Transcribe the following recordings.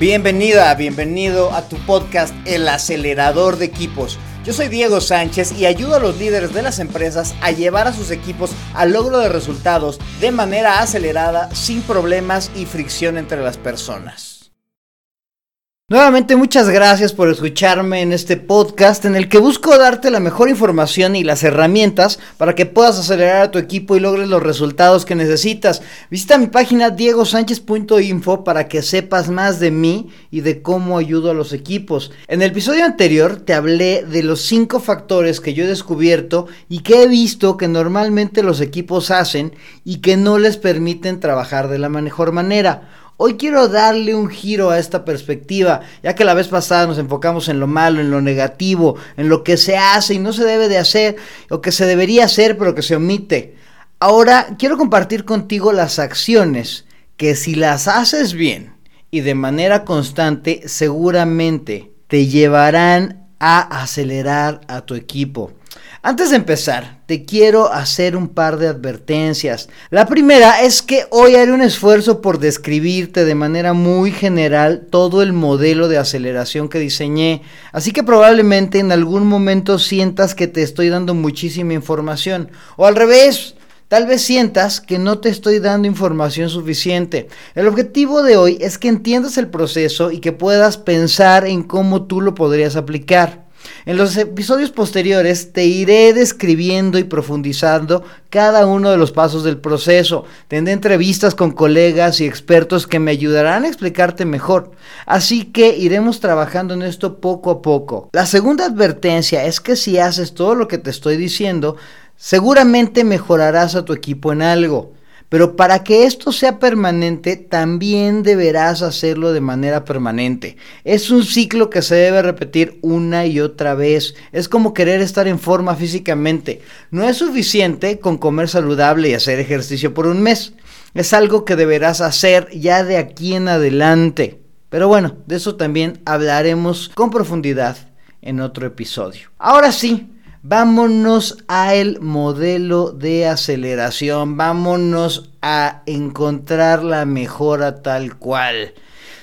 Bienvenida, bienvenido a tu podcast El acelerador de equipos. Yo soy Diego Sánchez y ayudo a los líderes de las empresas a llevar a sus equipos al logro de resultados de manera acelerada, sin problemas y fricción entre las personas. Nuevamente muchas gracias por escucharme en este podcast en el que busco darte la mejor información y las herramientas para que puedas acelerar a tu equipo y logres los resultados que necesitas. Visita mi página diegosánchez.info para que sepas más de mí y de cómo ayudo a los equipos. En el episodio anterior te hablé de los cinco factores que yo he descubierto y que he visto que normalmente los equipos hacen y que no les permiten trabajar de la mejor manera. Hoy quiero darle un giro a esta perspectiva, ya que la vez pasada nos enfocamos en lo malo, en lo negativo, en lo que se hace y no se debe de hacer, o que se debería hacer pero que se omite. Ahora quiero compartir contigo las acciones que si las haces bien y de manera constante, seguramente te llevarán a acelerar a tu equipo. Antes de empezar, te quiero hacer un par de advertencias. La primera es que hoy haré un esfuerzo por describirte de manera muy general todo el modelo de aceleración que diseñé, así que probablemente en algún momento sientas que te estoy dando muchísima información, o al revés, Tal vez sientas que no te estoy dando información suficiente. El objetivo de hoy es que entiendas el proceso y que puedas pensar en cómo tú lo podrías aplicar. En los episodios posteriores te iré describiendo y profundizando cada uno de los pasos del proceso. Tendré entrevistas con colegas y expertos que me ayudarán a explicarte mejor. Así que iremos trabajando en esto poco a poco. La segunda advertencia es que si haces todo lo que te estoy diciendo, seguramente mejorarás a tu equipo en algo. Pero para que esto sea permanente, también deberás hacerlo de manera permanente. Es un ciclo que se debe repetir una y otra vez. Es como querer estar en forma físicamente. No es suficiente con comer saludable y hacer ejercicio por un mes. Es algo que deberás hacer ya de aquí en adelante. Pero bueno, de eso también hablaremos con profundidad en otro episodio. Ahora sí, Vámonos al modelo de aceleración, vámonos a encontrar la mejora tal cual.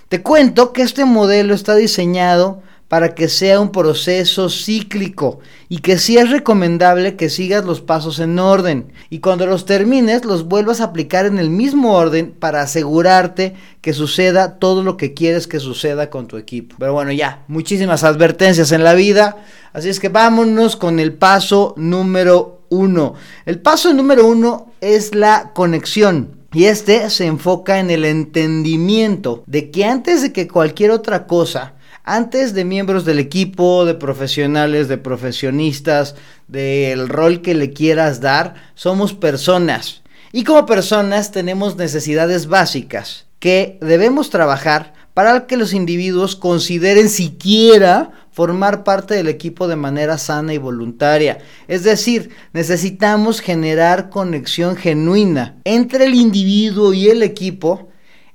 Te cuento que este modelo está diseñado para que sea un proceso cíclico y que sí es recomendable que sigas los pasos en orden y cuando los termines los vuelvas a aplicar en el mismo orden para asegurarte que suceda todo lo que quieres que suceda con tu equipo. Pero bueno, ya, muchísimas advertencias en la vida, así es que vámonos con el paso número uno. El paso número uno es la conexión. Y este se enfoca en el entendimiento de que antes de que cualquier otra cosa, antes de miembros del equipo, de profesionales, de profesionistas, del rol que le quieras dar, somos personas. Y como personas tenemos necesidades básicas que debemos trabajar para que los individuos consideren siquiera formar parte del equipo de manera sana y voluntaria. Es decir, necesitamos generar conexión genuina entre el individuo y el equipo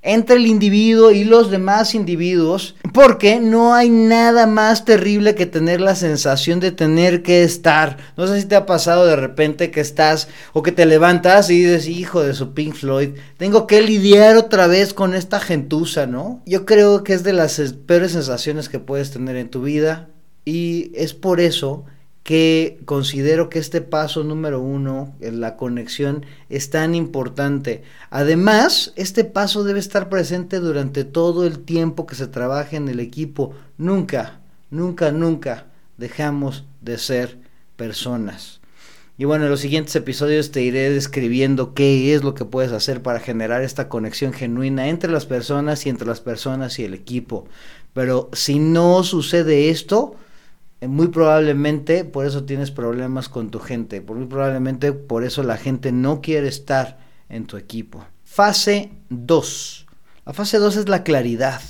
entre el individuo y los demás individuos, porque no hay nada más terrible que tener la sensación de tener que estar. No sé si te ha pasado de repente que estás o que te levantas y dices, hijo de su Pink Floyd, tengo que lidiar otra vez con esta gentuza, ¿no? Yo creo que es de las peores sensaciones que puedes tener en tu vida y es por eso que considero que este paso número uno, la conexión, es tan importante. Además, este paso debe estar presente durante todo el tiempo que se trabaje en el equipo. Nunca, nunca, nunca dejamos de ser personas. Y bueno, en los siguientes episodios te iré describiendo qué es lo que puedes hacer para generar esta conexión genuina entre las personas y entre las personas y el equipo. Pero si no sucede esto, muy probablemente por eso tienes problemas con tu gente, muy probablemente por eso la gente no quiere estar en tu equipo. Fase 2. La fase 2 es la claridad.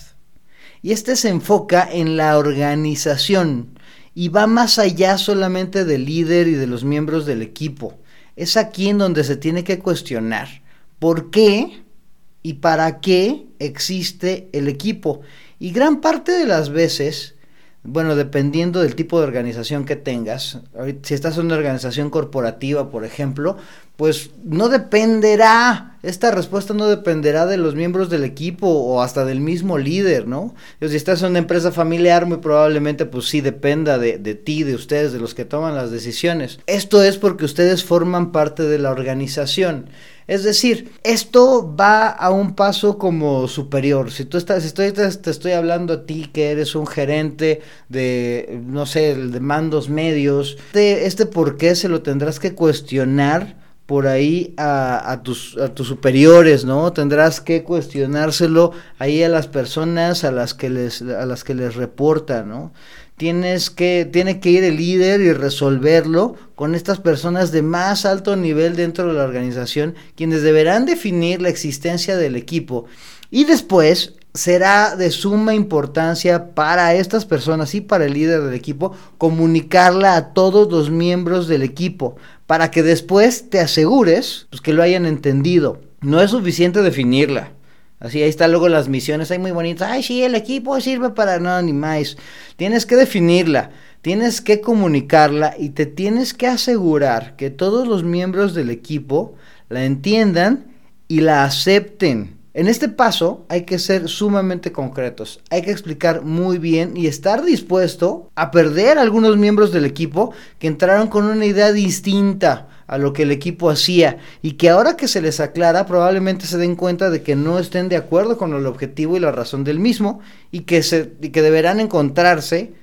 Y este se enfoca en la organización y va más allá solamente del líder y de los miembros del equipo. Es aquí en donde se tiene que cuestionar por qué y para qué existe el equipo. Y gran parte de las veces bueno, dependiendo del tipo de organización que tengas, si estás en una organización corporativa, por ejemplo, pues no dependerá esta respuesta no dependerá de los miembros del equipo o hasta del mismo líder, ¿no? si estás en una empresa familiar, muy probablemente pues sí dependa de, de ti, de ustedes, de los que toman las decisiones. Esto es porque ustedes forman parte de la organización. Es decir, esto va a un paso como superior. Si tú estás, estoy, te, estoy hablando a ti que eres un gerente de, no sé, de mandos medios, este, este por qué se lo tendrás que cuestionar por ahí a, a, tus, a tus superiores, ¿no? Tendrás que cuestionárselo ahí a las personas a las que les, a las que les reporta, ¿no? Tienes que, tiene que ir el líder y resolverlo con estas personas de más alto nivel dentro de la organización, quienes deberán definir la existencia del equipo. Y después será de suma importancia para estas personas y para el líder del equipo comunicarla a todos los miembros del equipo para que después te asegures pues, que lo hayan entendido. No es suficiente definirla. Así, ahí está luego las misiones, hay muy bonitas. Ay, sí, el equipo sirve para nada ni más. Tienes que definirla, tienes que comunicarla y te tienes que asegurar que todos los miembros del equipo la entiendan y la acepten. En este paso hay que ser sumamente concretos, hay que explicar muy bien y estar dispuesto a perder algunos miembros del equipo que entraron con una idea distinta a lo que el equipo hacía y que ahora que se les aclara probablemente se den cuenta de que no estén de acuerdo con el objetivo y la razón del mismo y que, se, y que deberán encontrarse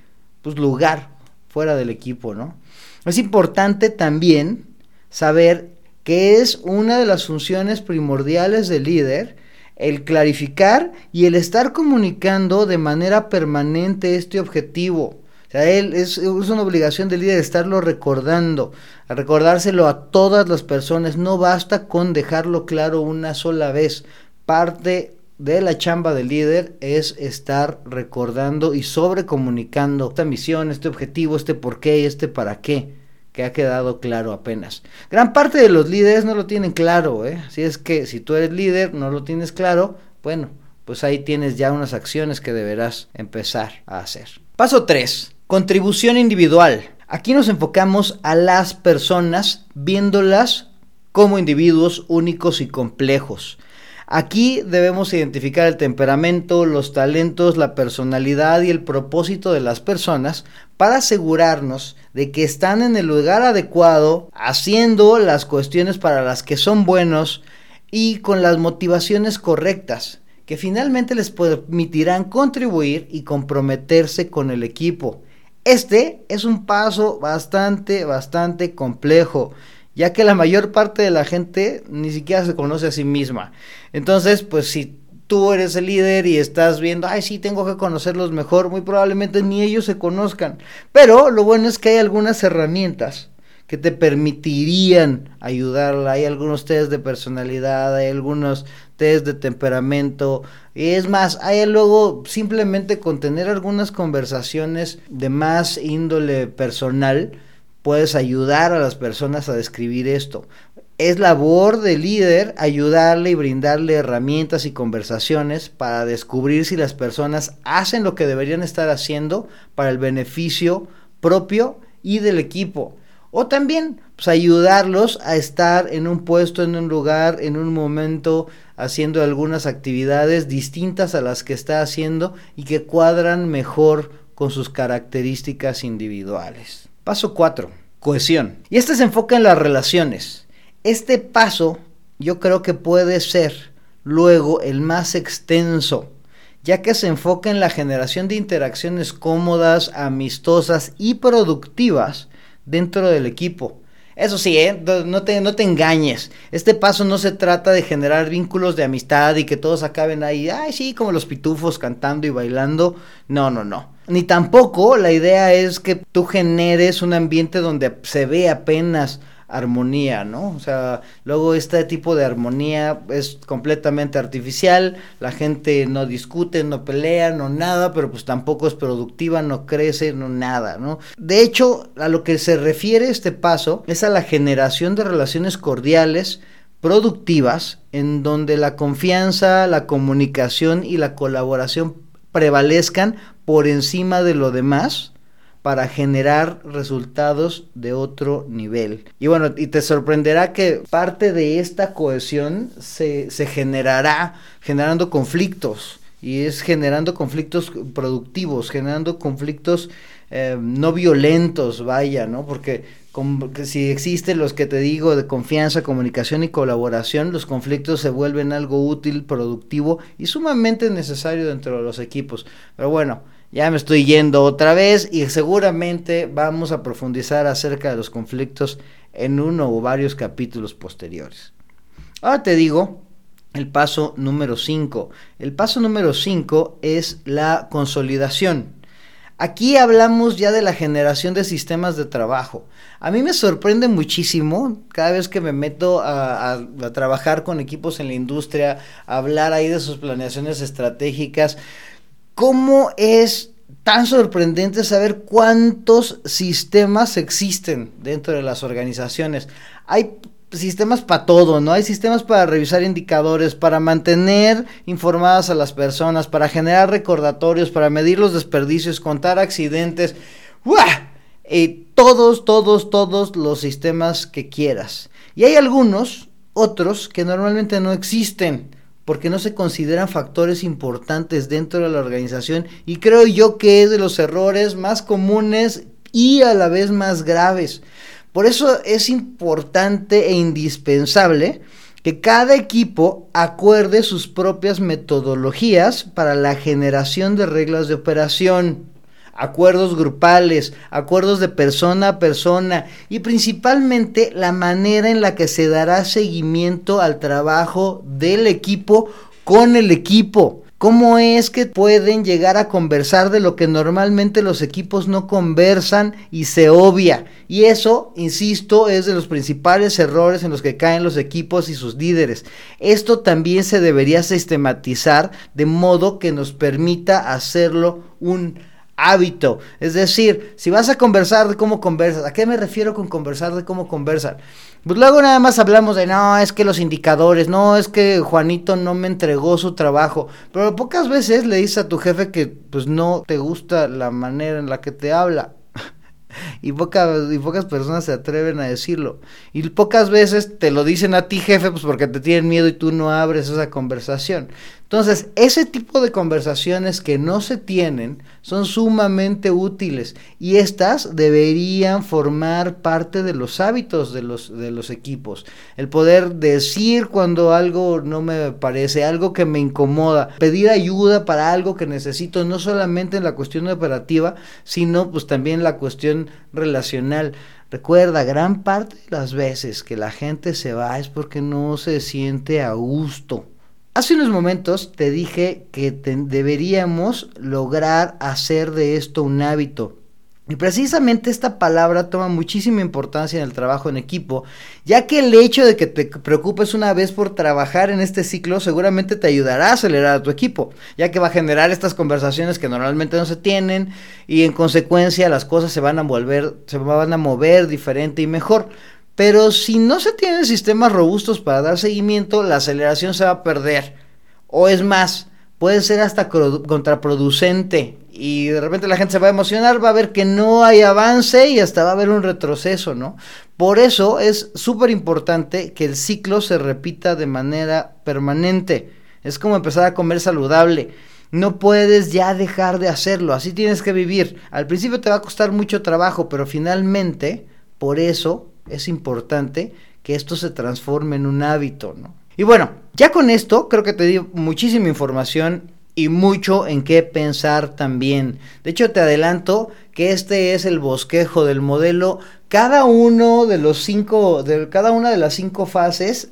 pues lugar fuera del equipo, ¿no? Es importante también saber que es una de las funciones primordiales del líder el clarificar y el estar comunicando de manera permanente este objetivo. O sea, él es, una obligación del líder estarlo recordando, recordárselo a todas las personas. No basta con dejarlo claro una sola vez. Parte de la chamba del líder es estar recordando y sobrecomunicando esta misión, este objetivo, este por qué y este para qué, que ha quedado claro apenas. Gran parte de los líderes no lo tienen claro, ¿eh? Así es que si tú eres líder, no lo tienes claro, bueno, pues ahí tienes ya unas acciones que deberás empezar a hacer. Paso 3. Contribución individual. Aquí nos enfocamos a las personas viéndolas como individuos únicos y complejos. Aquí debemos identificar el temperamento, los talentos, la personalidad y el propósito de las personas para asegurarnos de que están en el lugar adecuado, haciendo las cuestiones para las que son buenos y con las motivaciones correctas, que finalmente les permitirán contribuir y comprometerse con el equipo. Este es un paso bastante, bastante complejo, ya que la mayor parte de la gente ni siquiera se conoce a sí misma. Entonces, pues si tú eres el líder y estás viendo, ay, sí, tengo que conocerlos mejor, muy probablemente ni ellos se conozcan. Pero lo bueno es que hay algunas herramientas que te permitirían ayudarla. Hay algunos test de personalidad, hay algunos test de temperamento. Y es más, hay luego simplemente con tener algunas conversaciones de más índole personal, puedes ayudar a las personas a describir esto. Es labor del líder ayudarle y brindarle herramientas y conversaciones para descubrir si las personas hacen lo que deberían estar haciendo para el beneficio propio y del equipo. O también pues, ayudarlos a estar en un puesto, en un lugar, en un momento, haciendo algunas actividades distintas a las que está haciendo y que cuadran mejor con sus características individuales. Paso 4. Cohesión. Y este se enfoca en las relaciones. Este paso yo creo que puede ser luego el más extenso ya que se enfoca en la generación de interacciones cómodas, amistosas y productivas dentro del equipo. Eso sí, ¿eh? no, te, no te engañes. Este paso no se trata de generar vínculos de amistad y que todos acaben ahí, ay, sí, como los pitufos cantando y bailando. No, no, no. Ni tampoco la idea es que tú generes un ambiente donde se ve apenas armonía, ¿no? O sea, luego este tipo de armonía es completamente artificial, la gente no discute, no pelea, no nada, pero pues tampoco es productiva, no crece, no nada, ¿no? De hecho, a lo que se refiere este paso es a la generación de relaciones cordiales, productivas, en donde la confianza, la comunicación y la colaboración prevalezcan por encima de lo demás, para generar resultados de otro nivel. Y bueno, y te sorprenderá que parte de esta cohesión se, se generará generando conflictos. Y es generando conflictos productivos, generando conflictos eh, no violentos, vaya, ¿no? Porque si existen los que te digo de confianza, comunicación y colaboración, los conflictos se vuelven algo útil, productivo y sumamente necesario dentro de los equipos. Pero bueno, ya me estoy yendo otra vez y seguramente vamos a profundizar acerca de los conflictos en uno o varios capítulos posteriores. Ahora te digo el paso número 5. El paso número 5 es la consolidación. Aquí hablamos ya de la generación de sistemas de trabajo. A mí me sorprende muchísimo cada vez que me meto a, trabajar con equipos en la industria, a hablar ahí de sus planeaciones estratégicas, cómo es tan sorprendente saber cuántos sistemas existen dentro de las organizaciones. Hay sistemas para todo, ¿no? Hay sistemas para revisar indicadores, para mantener informadas a las personas, para generar recordatorios, para medir los desperdicios, contar accidentes. ¡Uah! Todos, todos, todos los sistemas que quieras. Y hay algunos, otros, que normalmente no existen porque no se consideran factores importantes dentro de la organización y creo yo que es de los errores más comunes y a la vez más graves. Por eso es importante e indispensable que cada equipo acuerde sus propias metodologías para la generación de reglas de operación, acuerdos grupales, acuerdos de persona a persona y principalmente la manera en la que se dará seguimiento al trabajo del equipo con el equipo. ¿Cómo es que pueden llegar a conversar de lo que normalmente los equipos no conversan y se obvia? Y eso, insisto, es de los principales errores en los que caen los equipos y sus líderes. Esto también se debería sistematizar de modo que nos permita hacerlo un hábito. Es decir, si vas a conversar de cómo conversas, ¿a qué me refiero con conversar de cómo conversan? Pues luego nada más hablamos de, no, es que los indicadores, no, es que Juanito no me entregó su trabajo. Pero pocas veces le dices a tu jefe que pues no te gusta la manera en la que te habla. y, pocas, y pocas personas se atreven a decirlo. Y pocas veces te lo dicen a ti jefe pues porque te tienen miedo y tú no abres esa conversación. Entonces, ese tipo de conversaciones que no se tienen son sumamente útiles y estas deberían formar parte de los hábitos de los, de los equipos. El poder decir cuando algo no me parece, algo que me incomoda, pedir ayuda para algo que necesito, no solamente en la cuestión operativa, sino pues también la cuestión relacional. Recuerda, gran parte de las veces que la gente se va es porque no se siente a gusto Hace unos momentos te dije que deberíamos lograr hacer de esto un hábito. Y precisamente esta palabra toma muchísima importancia en el trabajo en equipo, ya que el hecho de que te preocupes una vez por trabajar en este ciclo seguramente te ayudará a acelerar a tu equipo, ya que va a generar estas conversaciones que normalmente no se tienen y en consecuencia las cosas se van a volver, se van a mover diferente y mejor. Pero si no se tienen sistemas robustos para dar seguimiento, la aceleración se va a perder. O es más, puede ser hasta contraproducente. Y de repente la gente se va a emocionar, va a ver que no hay avance y hasta va a haber un retroceso, ¿no? Por eso es súper importante que el ciclo se repita de manera permanente. Es como empezar a comer saludable. No puedes ya dejar de hacerlo, así tienes que vivir. Al principio te va a costar mucho trabajo, pero finalmente, por eso es importante que esto se transforme en un hábito, ¿no? Y bueno, ya con esto creo que te di muchísima información y mucho en qué pensar también. De hecho, te adelanto que este es el bosquejo del modelo. Cada uno de los cinco, de cada una de las cinco fases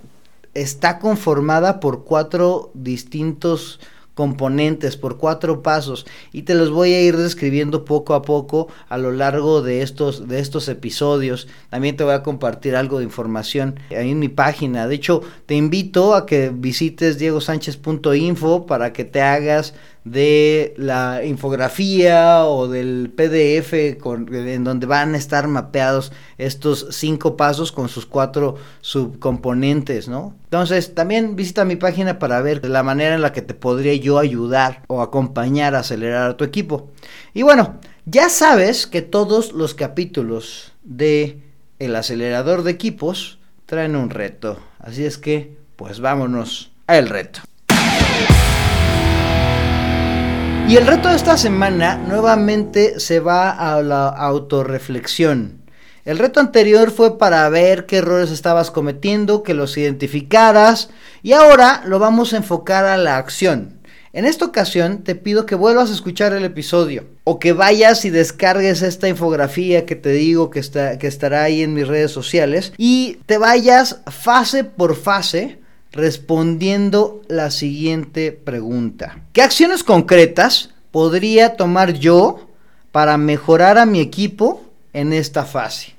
está conformada por cuatro distintos componentes por cuatro pasos y te los voy a ir describiendo poco a poco a lo largo de estos de estos episodios. También te voy a compartir algo de información ahí en mi página. De hecho, te invito a que visites diegosánchez.info para que te hagas de la infografía o del PDF en donde van a estar mapeados estos cinco pasos con sus cuatro subcomponentes, ¿no? Entonces, también visita mi página para ver la manera en la que te podría yo ayudar o acompañar a acelerar a tu equipo. Y bueno, Ya sabes que todos los capítulos de El acelerador de equipos traen un reto. Así es que, pues vámonos al reto. Y el reto de esta semana nuevamente se va a la autorreflexión. El reto anterior fue para ver qué errores estabas cometiendo, que los identificaras y ahora lo vamos a enfocar a la acción. En esta ocasión te pido que vuelvas a escuchar el episodio o que vayas y descargues esta infografía que te digo que, está, que estará ahí en mis redes sociales y te vayas fase por fase respondiendo la siguiente pregunta. ¿Qué acciones concretas podría tomar yo para mejorar a mi equipo en esta fase?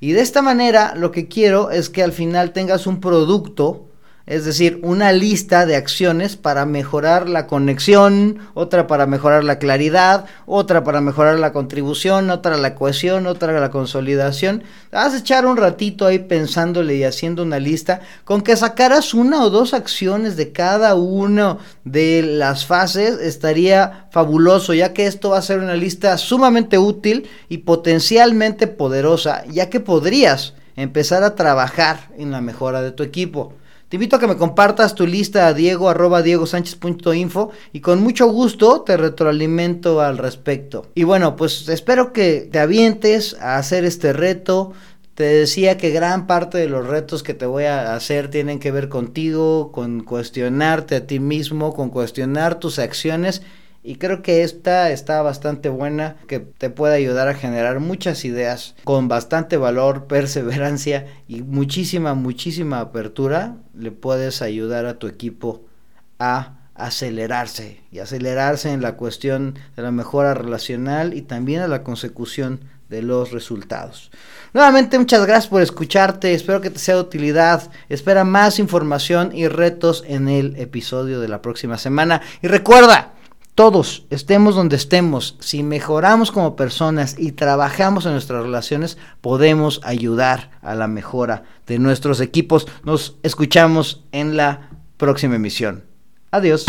Y de esta manera lo que quiero es que al final tengas un producto es decir, una lista de acciones para mejorar la conexión, otra para mejorar la claridad, otra para mejorar la contribución, otra la cohesión, otra la consolidación. Vas a echar un ratito ahí pensándole y haciendo una lista con que sacaras una o dos acciones de cada una de las fases estaría fabuloso, ya que esto va a ser una lista sumamente útil y potencialmente poderosa, ya que podrías empezar a trabajar en la mejora de tu equipo. Te invito a que me compartas tu lista a diego arroba info y con mucho gusto te retroalimento al respecto. Y bueno, pues espero que te avientes a hacer este reto. Te decía que gran parte de los retos que te voy a hacer tienen que ver contigo, con cuestionarte a ti mismo, con cuestionar tus acciones y creo que esta está bastante buena, que te puede ayudar a generar muchas ideas con bastante valor, perseverancia y muchísima, muchísima apertura. Le puedes ayudar a tu equipo a acelerarse y acelerarse en la cuestión de la mejora relacional y también a la consecución de los resultados. Nuevamente muchas gracias por escucharte, espero que te sea de utilidad, espera más información y retos en el episodio de la próxima semana y recuerda, todos, estemos donde estemos, si mejoramos como personas y trabajamos en nuestras relaciones, podemos ayudar a la mejora de nuestros equipos. Nos escuchamos en la próxima emisión. Adiós.